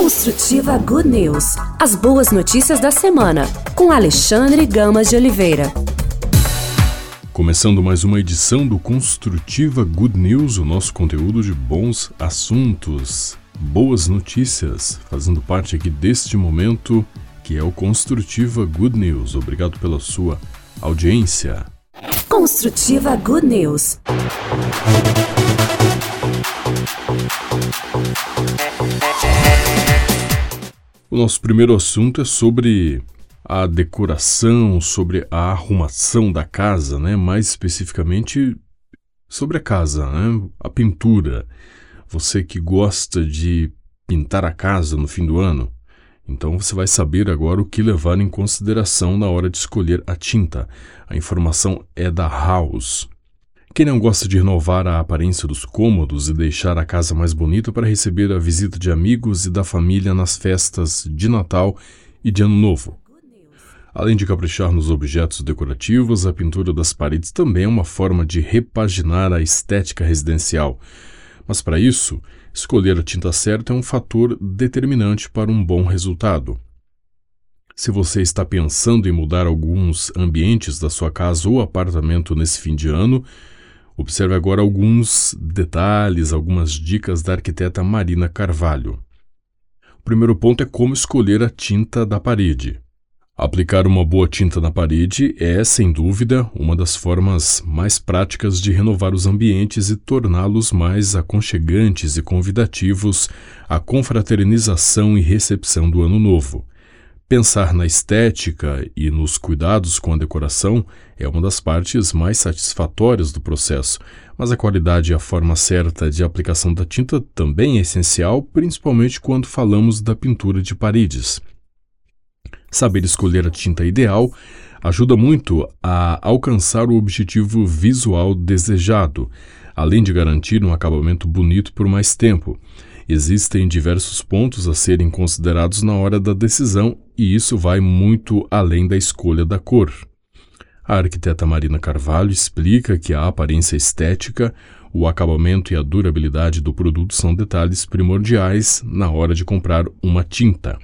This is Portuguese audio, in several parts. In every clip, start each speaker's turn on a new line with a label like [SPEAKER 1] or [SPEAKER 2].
[SPEAKER 1] Construtiva Good News. As boas notícias da semana, com Alexandre Gamas de Oliveira.
[SPEAKER 2] Começando mais uma edição do Construtiva Good News, o nosso conteúdo de bons assuntos, boas notícias, fazendo parte aqui deste momento que é o Construtiva Good News. Obrigado pela sua audiência.
[SPEAKER 1] Construtiva Good News.
[SPEAKER 2] O nosso primeiro assunto é sobre a decoração, sobre a arrumação da casa, né? Mais especificamente sobre a casa, né? A pintura. Você que gosta de pintar a casa no fim do ano, então você vai saber agora o que levar em consideração na hora de escolher a tinta. A informação é da House. Quem não gosta de renovar a aparência dos cômodos e deixar a casa mais bonita para receber a visita de amigos e da família nas festas de Natal e de Ano Novo? Além de caprichar nos objetos decorativos, a pintura das paredes também é uma forma de repaginar a estética residencial. Mas para isso, escolher a tinta certa é um fator determinante para um bom resultado. Se você está pensando em mudar alguns ambientes da sua casa ou apartamento nesse fim de ano, Observe agora alguns detalhes, algumas dicas da arquiteta Marina Carvalho. O primeiro ponto é como escolher a tinta da parede. Aplicar uma boa tinta na parede é, sem dúvida, uma das formas mais práticas de renovar os ambientes e torná-los mais aconchegantes e convidativos à confraternização e recepção do Ano Novo. Pensar na estética e nos cuidados com a decoração é uma das partes mais satisfatórias do processo, mas a qualidade e a forma certa de aplicação da tinta também é essencial, principalmente quando falamos da pintura de paredes. Saber escolher a tinta ideal ajuda muito a alcançar o objetivo visual desejado, além de garantir um acabamento bonito por mais tempo. Existem diversos pontos a serem considerados na hora da decisão e isso vai muito além da escolha da cor. A arquiteta Marina Carvalho explica que a aparência estética, o acabamento e a durabilidade do produto são detalhes primordiais na hora de comprar uma tinta.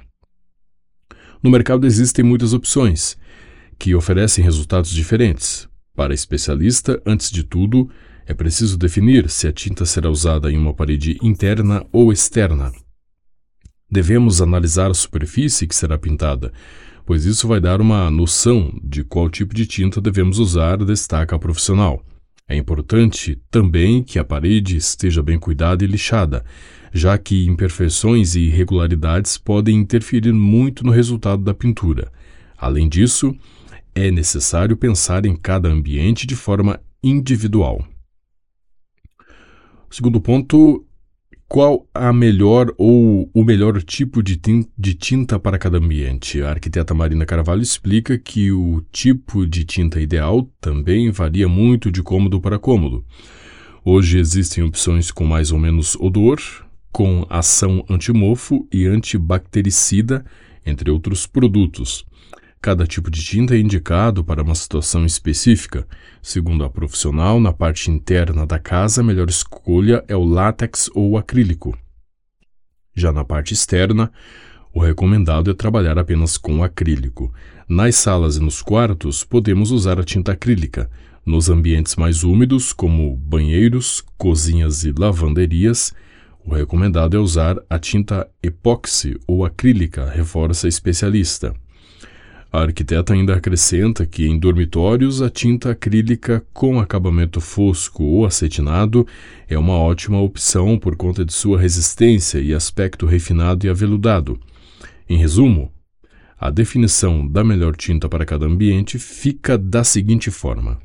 [SPEAKER 2] No mercado existem muitas opções que oferecem resultados diferentes. Para especialista, antes de tudo, é preciso definir se a tinta será usada em uma parede interna ou externa. Devemos analisar a superfície que será pintada, pois isso vai dar uma noção de qual tipo de tinta devemos usar, destaca a profissional. É importante também que a parede esteja bem cuidada e lixada, já que imperfeições e irregularidades podem interferir muito no resultado da pintura. Além disso, é necessário pensar em cada ambiente de forma individual. Segundo ponto, qual a melhor ou o melhor tipo de tinta, de tinta para cada ambiente? A arquiteta Marina Carvalho explica que o tipo de tinta ideal também varia muito de cômodo para cômodo. Hoje existem opções com mais ou menos odor, com ação antimofo e antibactericida, entre outros produtos. Cada tipo de tinta é indicado para uma situação específica. Segundo a profissional, na parte interna da casa, a melhor escolha é o látex ou acrílico. Já na parte externa, o recomendado é trabalhar apenas com acrílico. Nas salas e nos quartos, podemos usar a tinta acrílica. Nos ambientes mais úmidos, como banheiros, cozinhas e lavanderias, o recomendado é usar a tinta epóxi ou acrílica, reforça especialista. A arquiteta ainda acrescenta que em dormitórios a tinta acrílica com acabamento fosco ou acetinado é uma ótima opção por conta de sua resistência e aspecto refinado e aveludado. Em resumo, a definição da melhor tinta para cada ambiente fica da seguinte forma: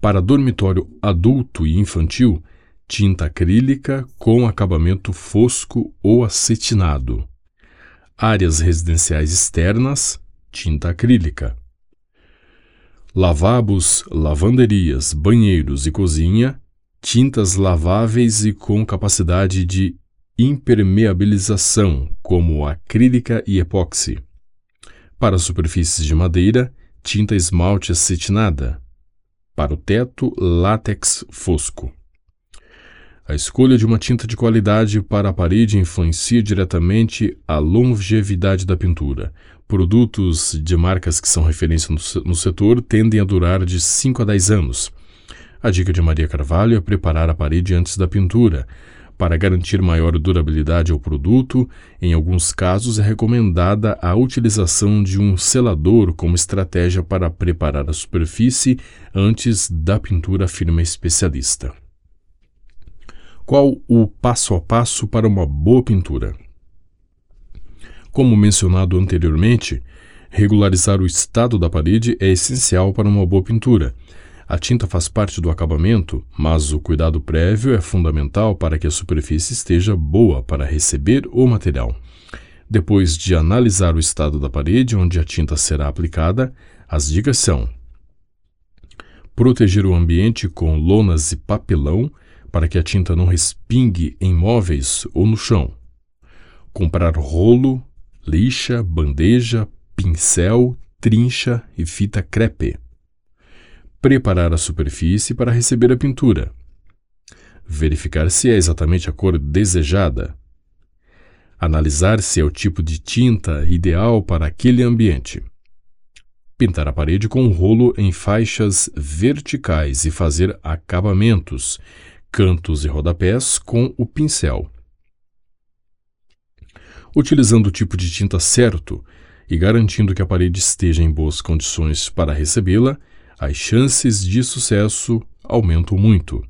[SPEAKER 2] para dormitório adulto e infantil, tinta acrílica com acabamento fosco ou acetinado áreas residenciais externas, tinta acrílica. Lavabos, lavanderias, banheiros e cozinha, tintas laváveis e com capacidade de impermeabilização, como acrílica e epóxi. Para superfícies de madeira, tinta esmalte acetinada. Para o teto, látex fosco. A escolha de uma tinta de qualidade para a parede influencia diretamente a longevidade da pintura. Produtos de marcas que são referência no setor tendem a durar de 5 a 10 anos. A dica de Maria Carvalho é preparar a parede antes da pintura. Para garantir maior durabilidade ao produto, em alguns casos é recomendada a utilização de um selador como estratégia para preparar a superfície antes da pintura, afirma especialista. Qual o passo a passo para uma boa pintura? Como mencionado anteriormente, regularizar o estado da parede é essencial para uma boa pintura. A tinta faz parte do acabamento, mas o cuidado prévio é fundamental para que a superfície esteja boa para receber o material. Depois de analisar o estado da parede onde a tinta será aplicada, as dicas são: proteger o ambiente com lonas e papelão para que a tinta não respingue em móveis ou no chão. Comprar rolo, lixa, bandeja, pincel, trincha e fita crepe. Preparar a superfície para receber a pintura. Verificar se é exatamente a cor desejada. Analisar se é o tipo de tinta ideal para aquele ambiente. Pintar a parede com um rolo em faixas verticais e fazer acabamentos, cantos e rodapés com o pincel. Utilizando o tipo de tinta certo e garantindo que a parede esteja em boas condições para recebê-la, as chances de sucesso aumentam muito.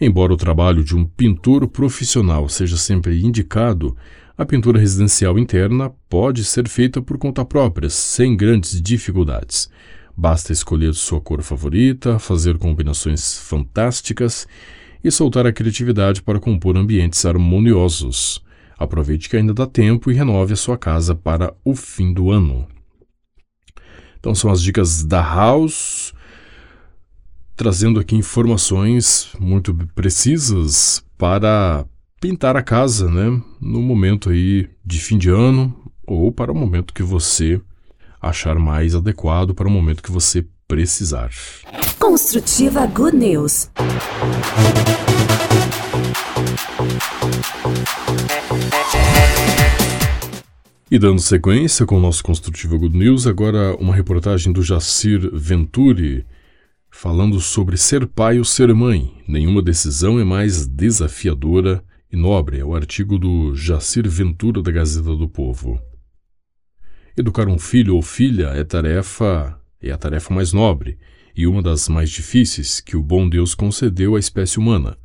[SPEAKER 2] Embora o trabalho de um pintor profissional seja sempre indicado, a pintura residencial interna pode ser feita por conta própria, sem grandes dificuldades. Basta escolher sua cor favorita, fazer combinações fantásticas e soltar a criatividade para compor ambientes harmoniosos. Aproveite que ainda dá tempo e renove a sua casa para o fim do ano. Então são as dicas da House, trazendo aqui informações muito precisas para pintar a casa, né, no momento aí de fim de ano ou para o momento que você achar mais adequado para o momento que você precisar.
[SPEAKER 1] Construtiva Good News.
[SPEAKER 2] E dando sequência com o nosso Construtiva Good News, agora uma reportagem do Jacir Venturi falando sobre ser pai ou ser mãe. Nenhuma decisão é mais desafiadora e nobre. É o artigo do Jacir Ventura da Gazeta do Povo. Educar um filho ou filha é tarefa é a tarefa mais nobre e uma das mais difíceis que o bom Deus concedeu à espécie humana.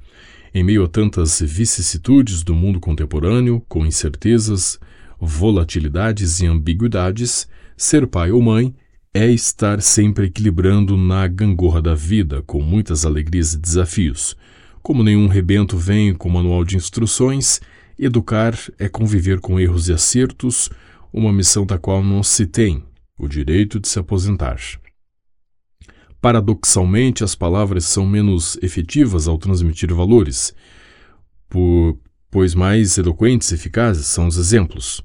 [SPEAKER 2] Em meio a tantas vicissitudes do mundo contemporâneo, com incertezas, volatilidades e ambiguidades, ser pai ou mãe é estar sempre equilibrando na gangorra da vida, com muitas alegrias e desafios. Como nenhum rebento vem com manual de instruções, educar é conviver com erros e acertos, uma missão da qual não se tem o direito de se aposentar. Paradoxalmente, as palavras são menos efetivas ao transmitir valores, por, pois mais eloquentes e eficazes são os exemplos.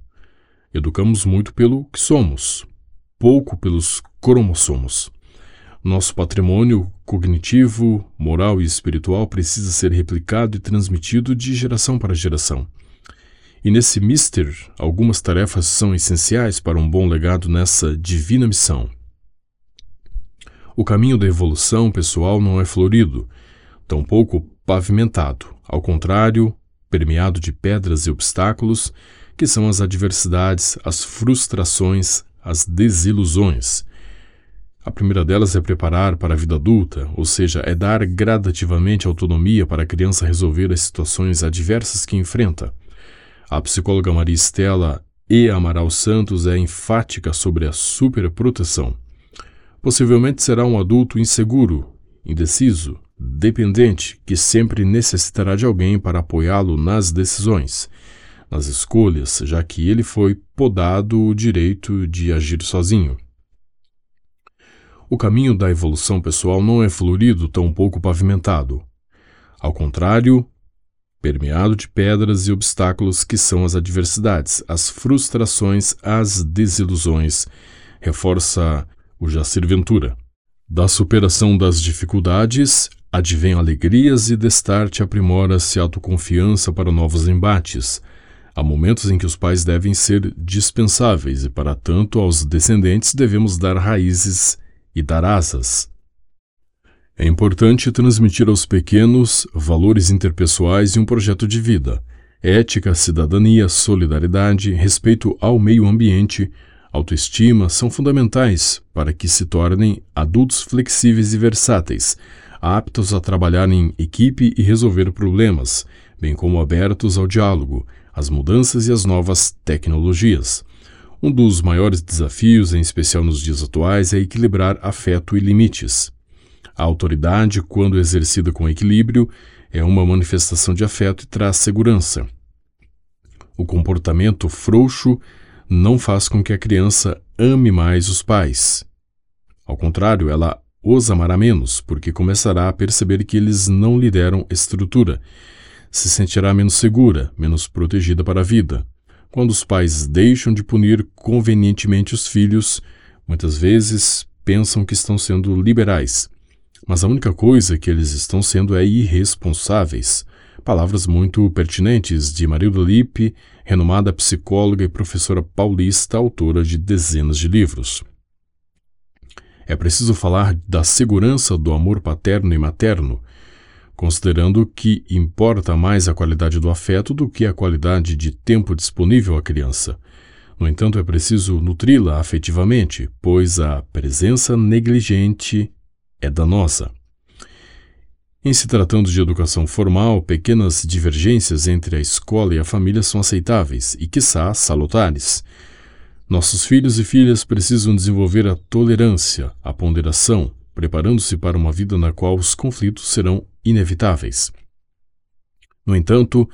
[SPEAKER 2] Educamos muito pelo que somos, pouco pelos cromossomos. Nosso patrimônio cognitivo, moral e espiritual precisa ser replicado e transmitido de geração para geração. E nesse mister, algumas tarefas são essenciais para um bom legado nessa divina missão. O caminho da evolução pessoal não é florido, tampouco pavimentado, ao contrário, permeado de pedras e obstáculos, que são as adversidades, as frustrações, as desilusões. A primeira delas é preparar para a vida adulta, ou seja, é dar gradativamente autonomia para a criança resolver as situações adversas que enfrenta. A psicóloga Maria Estela E. Amaral Santos é enfática sobre a superproteção. Possivelmente será um adulto inseguro, indeciso, dependente, que sempre necessitará de alguém para apoiá-lo nas decisões, nas escolhas, já que ele foi podado o direito de agir sozinho. O caminho da evolução pessoal não é florido, tampouco pavimentado. Ao contrário, permeado de pedras e obstáculos que são as adversidades, as frustrações, as desilusões, reforça o Jacir Ventura. Da superação das dificuldades, advém alegrias e destarte aprimora-se autoconfiança para novos embates. Há momentos em que os pais devem ser dispensáveis e, para tanto, aos descendentes devemos dar raízes e dar asas. É importante transmitir aos pequenos valores interpessoais e um projeto de vida. Ética, cidadania, solidariedade, respeito ao meio ambiente, autoestima são fundamentais para que se tornem adultos flexíveis e versáteis, aptos a trabalhar em equipe e resolver problemas, bem como abertos ao diálogo, às mudanças e às novas tecnologias. Um dos maiores desafios, em especial nos dias atuais, é equilibrar afeto e limites. A autoridade, quando exercida com equilíbrio, é uma manifestação de afeto e traz segurança. O comportamento frouxo não faz com que a criança ame mais os pais. Ao contrário, ela os amará menos, porque começará a perceber que eles não lhe deram estrutura. Se sentirá menos segura, menos protegida para a vida. Quando os pais deixam de punir convenientemente os filhos, muitas vezes pensam que estão sendo liberais, mas a única coisa que eles estão sendo é irresponsáveis. Palavras muito pertinentes de Marilda Lippe, renomada psicóloga e professora paulista, autora de dezenas de livros. É preciso falar da segurança do amor paterno e materno, considerando que importa mais a qualidade do afeto do que a qualidade de tempo disponível à criança. No entanto, é preciso nutri-la afetivamente, pois a presença negligente é danosa. Em se tratando de educação formal, pequenas divergências entre a escola e a família são aceitáveis e, quiçá, salutares. Nossos filhos e filhas precisam desenvolver a tolerância, a ponderação, preparando-se para uma vida na qual os conflitos serão inevitáveis. No entanto,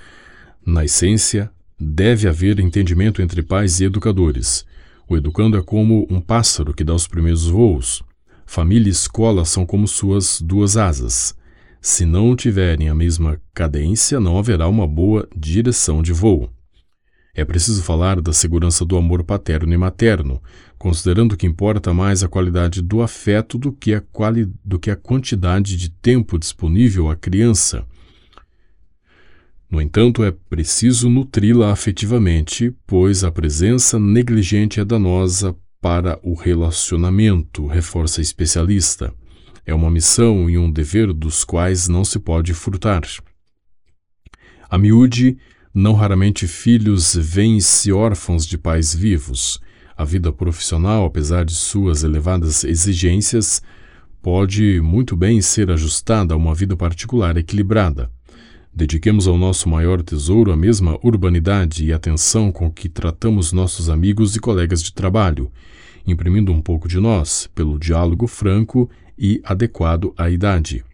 [SPEAKER 2] na essência, deve haver entendimento entre pais e educadores. O educando é como um pássaro que dá os primeiros voos. Família e escola são como suas duas asas. Se não tiverem a mesma cadência, não haverá uma boa direção de voo. É preciso falar da segurança do amor paterno e materno, considerando que importa mais a qualidade do afeto do que a, quali do que a quantidade de tempo disponível à criança. No entanto, é preciso nutri-la afetivamente, pois a presença negligente é danosa para o relacionamento, reforça especialista. É uma missão e um dever dos quais não se pode furtar. A miúde, não raramente filhos vêm-se órfãos de pais vivos. A vida profissional, apesar de suas elevadas exigências, pode muito bem ser ajustada a uma vida particular equilibrada. Dediquemos ao nosso maior tesouro a mesma urbanidade e atenção com que tratamos nossos amigos e colegas de trabalho, imprimindo um pouco de nós pelo diálogo franco e adequado à idade.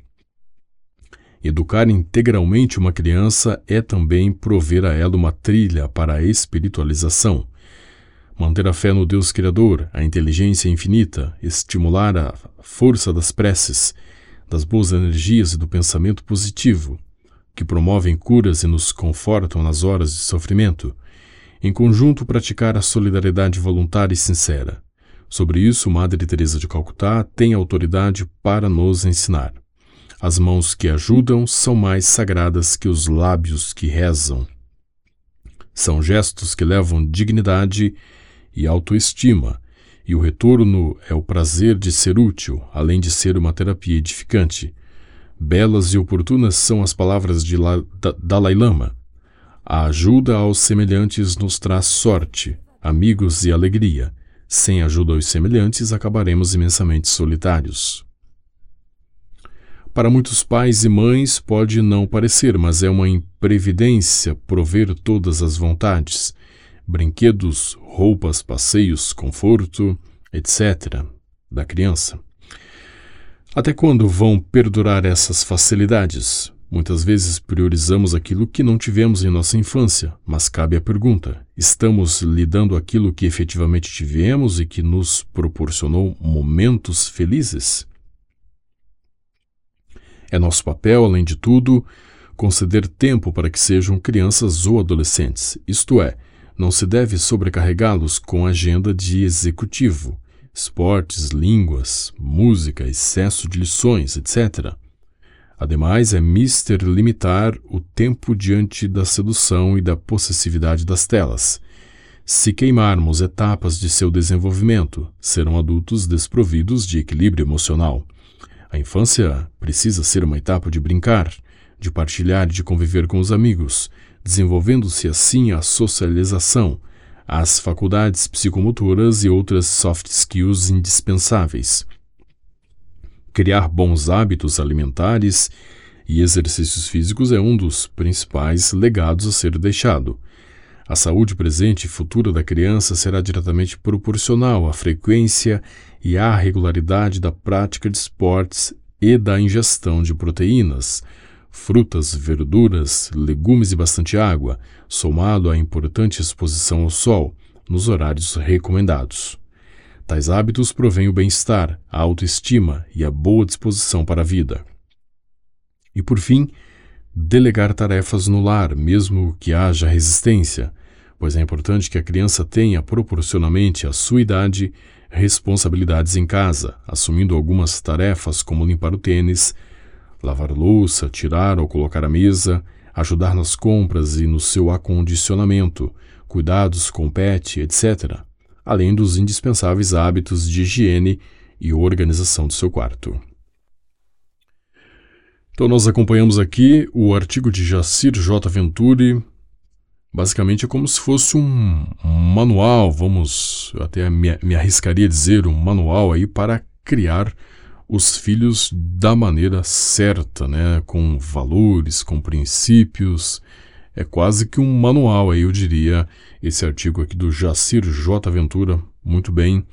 [SPEAKER 2] Educar integralmente uma criança é também prover a ela uma trilha para a espiritualização. Manter a fé no Deus Criador, a inteligência infinita, estimular a força das preces, das boas energias e do pensamento positivo, que promovem curas e nos confortam nas horas de sofrimento. Em conjunto, praticar a solidariedade voluntária e sincera, Sobre isso, Madre Teresa de Calcutá tem autoridade para nos ensinar. As mãos que ajudam são mais sagradas que os lábios que rezam. São gestos que levam dignidade e autoestima, e o retorno é o prazer de ser útil, além de ser uma terapia edificante. Belas e oportunas são as palavras de La, da, Dalai Lama. A ajuda aos semelhantes nos traz sorte, amigos e alegria sem ajuda aos semelhantes, acabaremos imensamente solitários. Para muitos pais e mães pode não parecer, mas é uma imprevidência prover todas as vontades: brinquedos, roupas, passeios, conforto, etc. da criança. Até quando vão perdurar essas facilidades? Muitas vezes priorizamos aquilo que não tivemos em nossa infância, mas cabe a pergunta: estamos lidando aquilo que efetivamente tivemos e que nos proporcionou momentos felizes? É nosso papel, além de tudo, conceder tempo para que sejam crianças ou adolescentes, isto é, não se deve sobrecarregá-los com agenda de executivo. Esportes, línguas, música, excesso de lições, etc. Ademais, é mister limitar o tempo diante da sedução e da possessividade das telas. Se queimarmos etapas de seu desenvolvimento, serão adultos desprovidos de equilíbrio emocional. A infância precisa ser uma etapa de brincar, de partilhar e de conviver com os amigos, desenvolvendo-se assim a socialização, as faculdades psicomotoras e outras soft skills indispensáveis. Criar bons hábitos alimentares e exercícios físicos é um dos principais legados a ser deixado. A saúde presente e futura da criança será diretamente proporcional à frequência e à regularidade da prática de esportes e da ingestão de proteínas, frutas, verduras, legumes e bastante água, somado à importante exposição ao sol, nos horários recomendados. Tais hábitos provêm o bem-estar, a autoestima e a boa disposição para a vida. E por fim, delegar tarefas no lar, mesmo que haja resistência, pois é importante que a criança tenha, proporcionalmente à sua idade, responsabilidades em casa, assumindo algumas tarefas como limpar o tênis, lavar louça, tirar ou colocar a mesa, ajudar nas compras e no seu acondicionamento, cuidados com pet, etc além dos indispensáveis hábitos de higiene e organização do seu quarto. Então, nós acompanhamos aqui o artigo de Jacir J. Venturi. Basicamente é como se fosse um, manual, vamos, eu até me, me arriscaria a dizer, um manual aí para criar os filhos da maneira certa, né? com valores, com princípios, é quase que um manual aí, eu diria, esse artigo aqui do Jacir J. Ventura, muito bem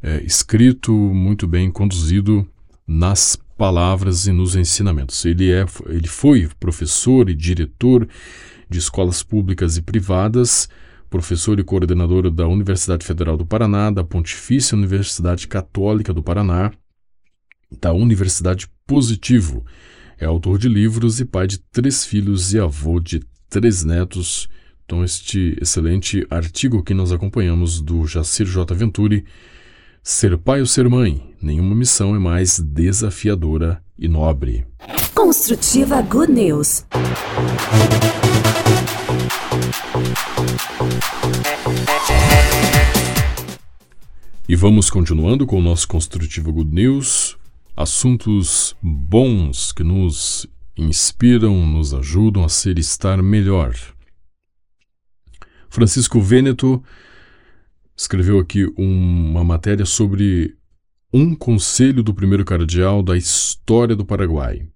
[SPEAKER 2] é, escrito, muito bem conduzido nas palavras e nos ensinamentos. Ele, é, ele foi professor e diretor de escolas públicas e privadas, professor e coordenador da Universidade Federal do Paraná, da Pontifícia Universidade Católica do Paraná, da Universidade Positivo. É autor de livros e pai de três filhos e avô de três netos. Então, este excelente artigo que nós acompanhamos do Jacir J. Venturi, Ser pai ou ser mãe, nenhuma missão é mais desafiadora e nobre.
[SPEAKER 1] Construtiva Good News.
[SPEAKER 2] E vamos continuando com o nosso Construtiva Good News, assuntos bons que nos inspiram, nos ajudam a ser estar melhor. Francisco Vêneto escreveu aqui uma matéria sobre um conselho do primeiro cardeal da história do Paraguai.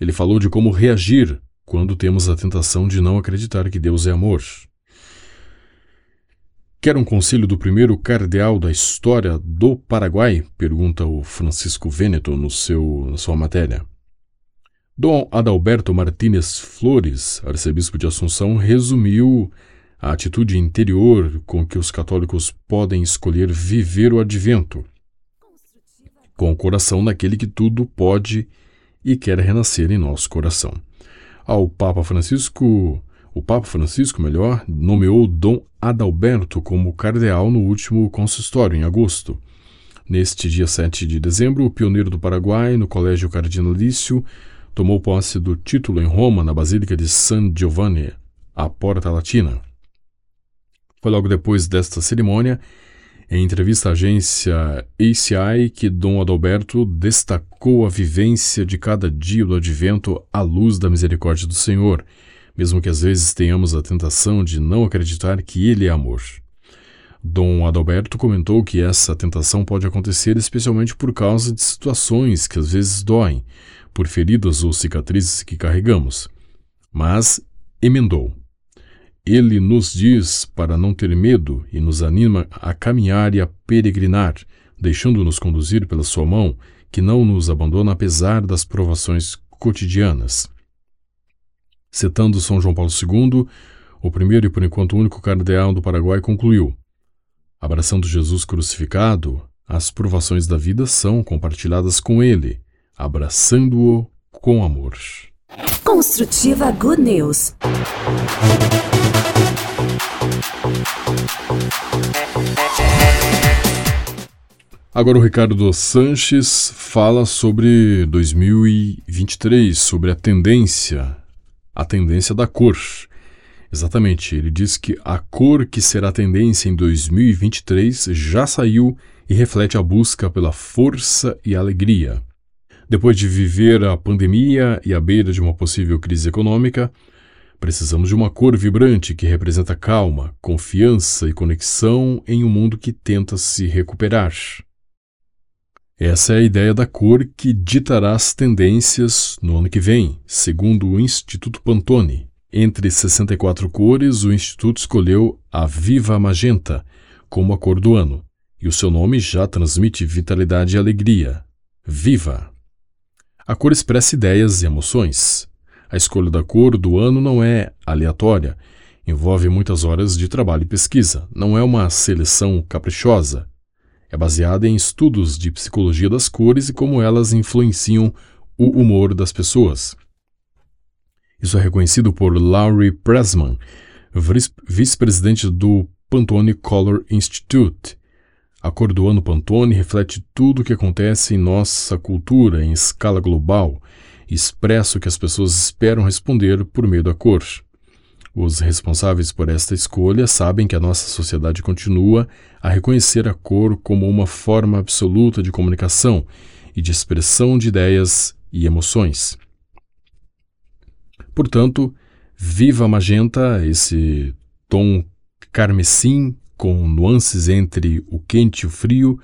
[SPEAKER 2] Ele falou de como reagir quando temos a tentação de não acreditar que Deus é amor. Quer um conselho do primeiro cardeal da história do Paraguai? pergunta o Francisco Vêneto no seu, na sua matéria. Dom Adalberto Martínez Flores, arcebispo de Assunção, resumiu a atitude interior com que os católicos podem escolher viver o advento, com o coração naquele que tudo pode e quer renascer em nosso coração. Ao Papa Francisco, o Papa Francisco, melhor, nomeou Dom Adalberto como cardeal no último consistório, em agosto. Neste dia 7 de dezembro, o pioneiro do Paraguai, no Colégio Cardinalício, tomou posse do título em Roma, na Basílica de San Giovanni, a Porta Latina. Foi logo depois desta cerimônia, em entrevista à agência ACI, que Dom Adalberto destacou a vivência de cada dia do advento à luz da misericórdia do Senhor, mesmo que às vezes tenhamos a tentação de não acreditar que Ele é amor. Dom Adalberto comentou que essa tentação pode acontecer especialmente por causa de situações que às vezes doem, por feridas ou cicatrizes que carregamos. Mas emendou. Ele nos diz para não ter medo e nos anima a caminhar e a peregrinar, deixando-nos conduzir pela sua mão, que não nos abandona apesar das provações cotidianas. Citando São João Paulo II, o primeiro e por enquanto único cardeal do Paraguai concluiu: Abraçando Jesus crucificado, as provações da vida são compartilhadas com ele, abraçando-o com amor.
[SPEAKER 1] Construtiva Good News.
[SPEAKER 2] Agora o Ricardo Sanches fala sobre 2023, sobre a tendência, a tendência da cor. Exatamente, ele diz que a cor que será tendência em 2023 já saiu e reflete a busca pela força e alegria. Depois de viver a pandemia e à beira de uma possível crise econômica, precisamos de uma cor vibrante que representa calma, confiança e conexão em um mundo que tenta se recuperar. Essa é a ideia da cor que ditará as tendências no ano que vem, segundo o Instituto Pantone. Entre 64 cores, o Instituto escolheu a Viva Magenta como a cor do ano, e o seu nome já transmite vitalidade e alegria. Viva! A cor expressa ideias e emoções. A escolha da cor do ano não é aleatória, envolve muitas horas de trabalho e pesquisa, não é uma seleção caprichosa. É baseada em estudos de psicologia das cores e como elas influenciam o humor das pessoas. Isso é reconhecido por Laurie Pressman, vice-presidente do Pantone Color Institute. A cor do ano Pantone reflete tudo o que acontece em nossa cultura em escala global e expressa o que as pessoas esperam responder por meio da cor. Os responsáveis por esta escolha sabem que a nossa sociedade continua a reconhecer a cor como uma forma absoluta de comunicação e de expressão de ideias e emoções. Portanto, viva magenta, esse tom carmesim com nuances entre o quente e o frio,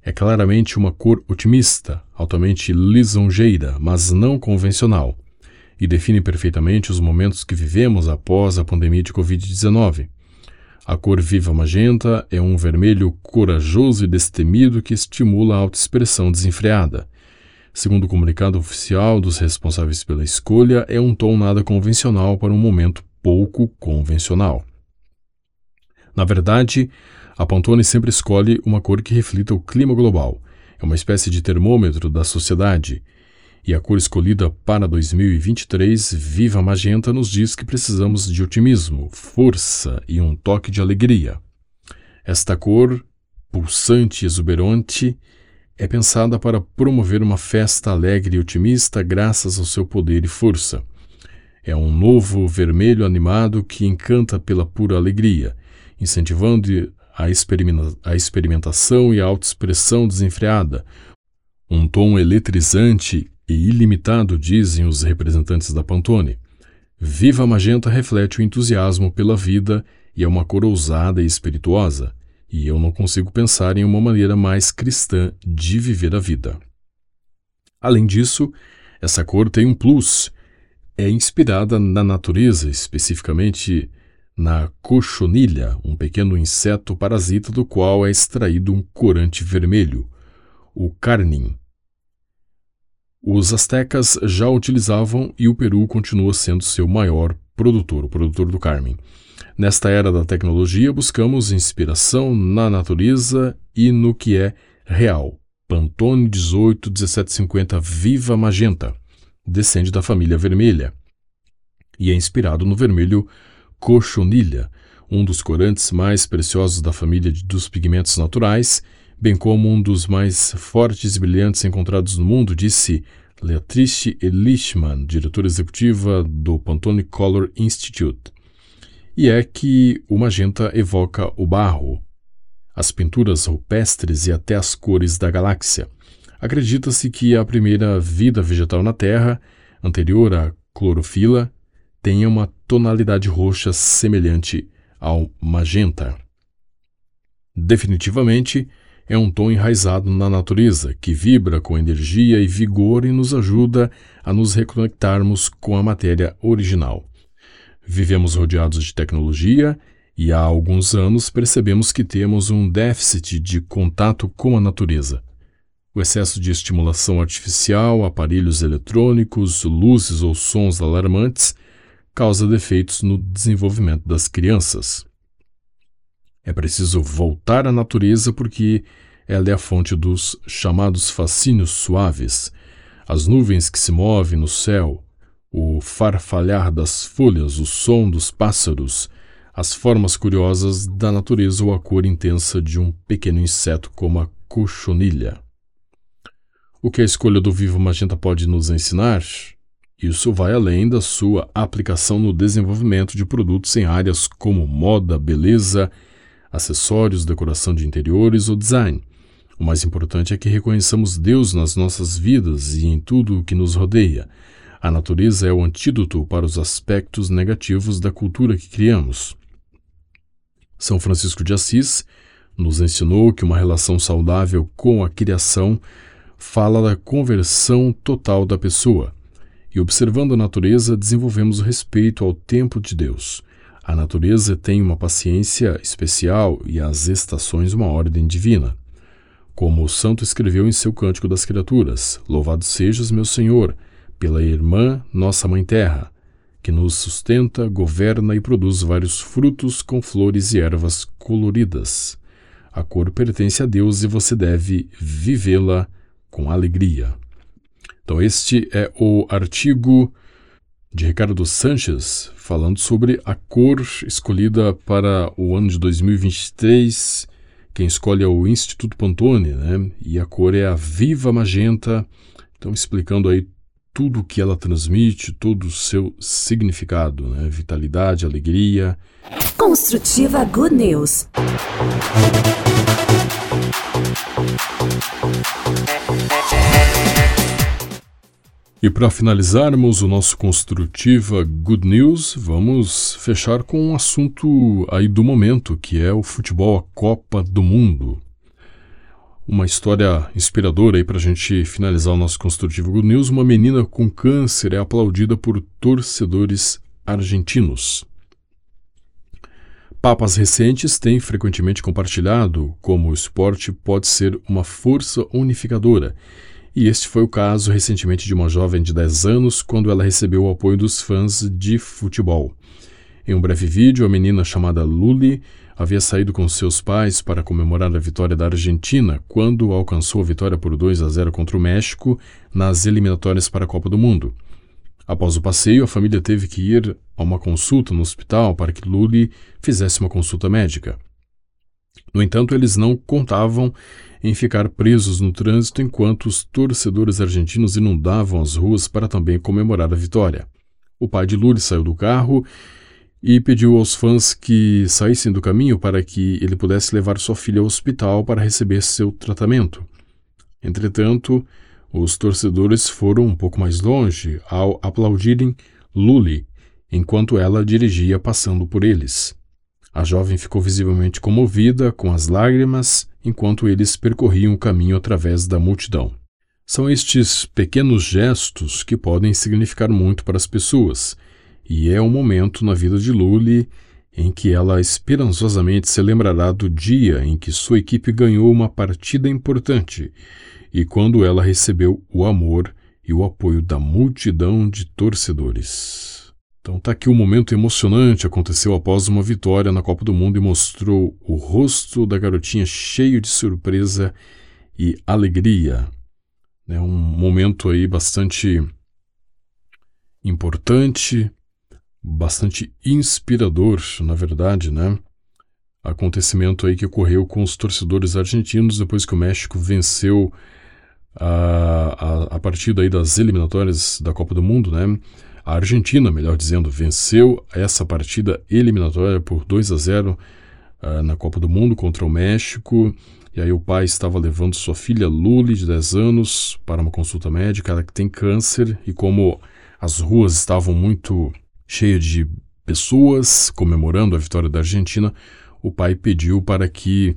[SPEAKER 2] é claramente uma cor otimista, altamente lisonjeira, mas não convencional, e define perfeitamente os momentos que vivemos após a pandemia de Covid-19. A cor viva magenta é um vermelho corajoso e destemido que estimula a autoexpressão desenfreada. Segundo o comunicado oficial dos responsáveis pela escolha, é um tom nada convencional para um momento pouco convencional. Na verdade, a Pantone sempre escolhe uma cor que reflita o clima global. É uma espécie de termômetro da sociedade. E a cor escolhida para 2023, Viva Magenta, nos diz que precisamos de otimismo, força e um toque de alegria. Esta cor, pulsante e exuberante, é pensada para promover uma festa alegre e otimista graças ao seu poder e força. É um novo vermelho animado que encanta pela pura alegria, incentivando a, experimenta a experimentação e a autoexpressão desenfreada. Um tom eletrizante e ilimitado, dizem os representantes da Pantone. Viva Magenta reflete o entusiasmo pela vida e é uma cor ousada e espirituosa e eu não consigo pensar em uma maneira mais cristã de viver a vida. Além disso, essa cor tem um plus. É inspirada na natureza, especificamente na cochonilha, um pequeno inseto parasita do qual é extraído um corante vermelho, o carnim. Os astecas já utilizavam e o Peru continua sendo seu maior produtor, o produtor do carmim. Nesta era da tecnologia, buscamos inspiração na natureza e no que é real. Pantone 18 1750 Viva Magenta descende da família vermelha e é inspirado no vermelho cochonilha, um dos corantes mais preciosos da família dos pigmentos naturais, bem como um dos mais fortes e brilhantes encontrados no mundo, disse Leatrice Elishman, diretora executiva do Pantone Color Institute e é que o magenta evoca o barro, as pinturas rupestres e até as cores da galáxia. Acredita-se que a primeira vida vegetal na Terra, anterior à clorofila, tenha uma tonalidade roxa semelhante ao magenta. Definitivamente, é um tom enraizado na natureza, que vibra com energia e vigor e nos ajuda a nos reconectarmos com a matéria original. Vivemos rodeados de tecnologia e há alguns anos percebemos que temos um déficit de contato com a natureza. O excesso de estimulação artificial, aparelhos eletrônicos, luzes ou sons alarmantes causa defeitos no desenvolvimento das crianças. É preciso voltar à natureza porque ela é a fonte dos chamados fascínios suaves, as nuvens que se movem no céu, o farfalhar das folhas, o som dos pássaros, as formas curiosas da natureza ou a cor intensa de um pequeno inseto como a cochonilha. O que a escolha do Vivo Magenta pode nos ensinar? Isso vai além da sua aplicação no desenvolvimento de produtos em áreas como moda, beleza, acessórios, decoração de interiores ou design. O mais importante é que reconheçamos Deus nas nossas vidas e em tudo o que nos rodeia. A natureza é o antídoto para os aspectos negativos da cultura que criamos. São Francisco de Assis nos ensinou que uma relação saudável com a criação fala da conversão total da pessoa e observando a natureza, desenvolvemos o respeito ao tempo de Deus. A natureza tem uma paciência especial e as estações uma ordem divina. Como o santo escreveu em seu Cântico das Criaturas: Louvado sejas, meu Senhor, pela irmã, nossa Mãe Terra, que nos sustenta, governa e produz vários frutos com flores e ervas coloridas. A cor pertence a Deus e você deve vivê-la com alegria. Então, este é o artigo de Ricardo Sanches falando sobre a cor escolhida para o ano de 2023. Quem escolhe é o Instituto Pantone, né? E a cor é a Viva Magenta. Então, explicando aí tudo o que ela transmite, todo o seu significado, né? Vitalidade, alegria.
[SPEAKER 1] Construtiva Good News.
[SPEAKER 2] E para finalizarmos o nosso Construtiva Good News, vamos fechar com um assunto aí do momento, que é o futebol, a Copa do Mundo. Uma história inspiradora aí para a gente finalizar o nosso Construtiva Good News. Uma menina com câncer é aplaudida por torcedores argentinos. Papas recentes têm frequentemente compartilhado como o esporte pode ser uma força unificadora e este foi o caso recentemente de uma jovem de 10 anos quando ela recebeu o apoio dos fãs de futebol. Em um breve vídeo, a menina chamada Luli havia saído com seus pais para comemorar a vitória da Argentina quando alcançou a vitória por 2 a 0 contra o México nas eliminatórias para a Copa do Mundo. Após o passeio, a família teve que ir a uma consulta no hospital para que Luli fizesse uma consulta médica. No entanto, eles não contavam em ficar presos no trânsito enquanto os torcedores argentinos inundavam as ruas para também comemorar a vitória. O pai de Lula saiu do carro e pediu aos fãs que saíssem do caminho para que ele pudesse levar sua filha ao hospital para receber seu tratamento. Entretanto, os torcedores foram um pouco mais longe ao aplaudirem Lully enquanto ela dirigia passando por eles. A jovem ficou visivelmente comovida com as lágrimas enquanto eles percorriam o caminho através da multidão. São estes pequenos gestos que podem significar muito para as pessoas, e é um momento na vida de Luli em que ela esperançosamente se lembrará do dia em que sua equipe ganhou uma partida importante e quando ela recebeu o amor e o apoio da multidão de torcedores. Então tá aqui um momento emocionante aconteceu após uma vitória na Copa do Mundo e mostrou o rosto da garotinha cheio de surpresa e alegria. É um momento aí bastante importante, bastante inspirador, na verdade, né? Acontecimento aí que ocorreu com os torcedores argentinos depois que o México venceu a, a, a partida aí das eliminatórias da Copa do Mundo, né? A Argentina, melhor dizendo, venceu essa partida eliminatória por 2 a 0 uh, ah, na Copa do Mundo contra o México. E aí o pai estava levando sua filha Luli, de 10 anos, para uma consulta médica. Ela que tem câncer e como as ruas estavam muito cheias de pessoas comemorando a vitória da Argentina, o pai pediu para que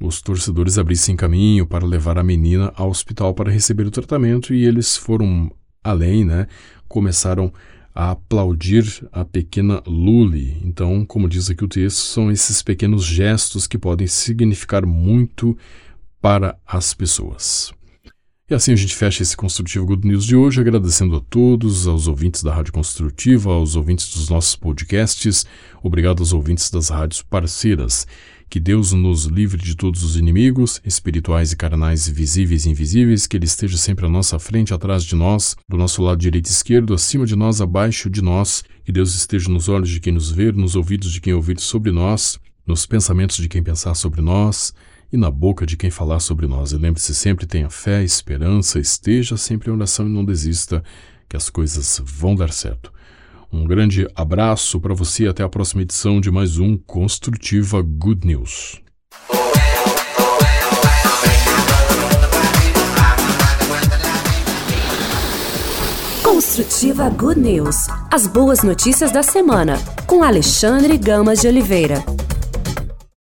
[SPEAKER 2] os torcedores abrissem caminho para levar a menina ao hospital para receber o tratamento e eles foram além, né? Começaram a aplaudir a pequena Luli. Então, como diz aqui o texto, são esses pequenos gestos que podem significar muito para as pessoas. E assim a gente fecha esse Construtivo Good News de hoje, agradecendo a todos, aos ouvintes da Rádio Construtiva, aos ouvintes dos nossos podcasts, obrigado aos ouvintes das rádios parceiras. Que Deus nos livre de todos os inimigos, espirituais e carnais, visíveis e invisíveis, que Ele esteja sempre à nossa frente, atrás de nós, do nosso lado direito e esquerdo, acima de nós, abaixo de nós. Que Deus esteja nos olhos de quem nos vê, nos ouvidos de quem ouvir sobre nós, nos pensamentos de quem pensar sobre nós e na boca de quem falar sobre nós. E lembre-se sempre, tenha fé, esperança, esteja sempre em oração e não desista, que as coisas vão dar certo. Um grande abraço para você até a próxima edição de mais um Construtiva Good News.
[SPEAKER 1] Construtiva Good News. As boas notícias da semana, com Alexandre Gamas de Oliveira.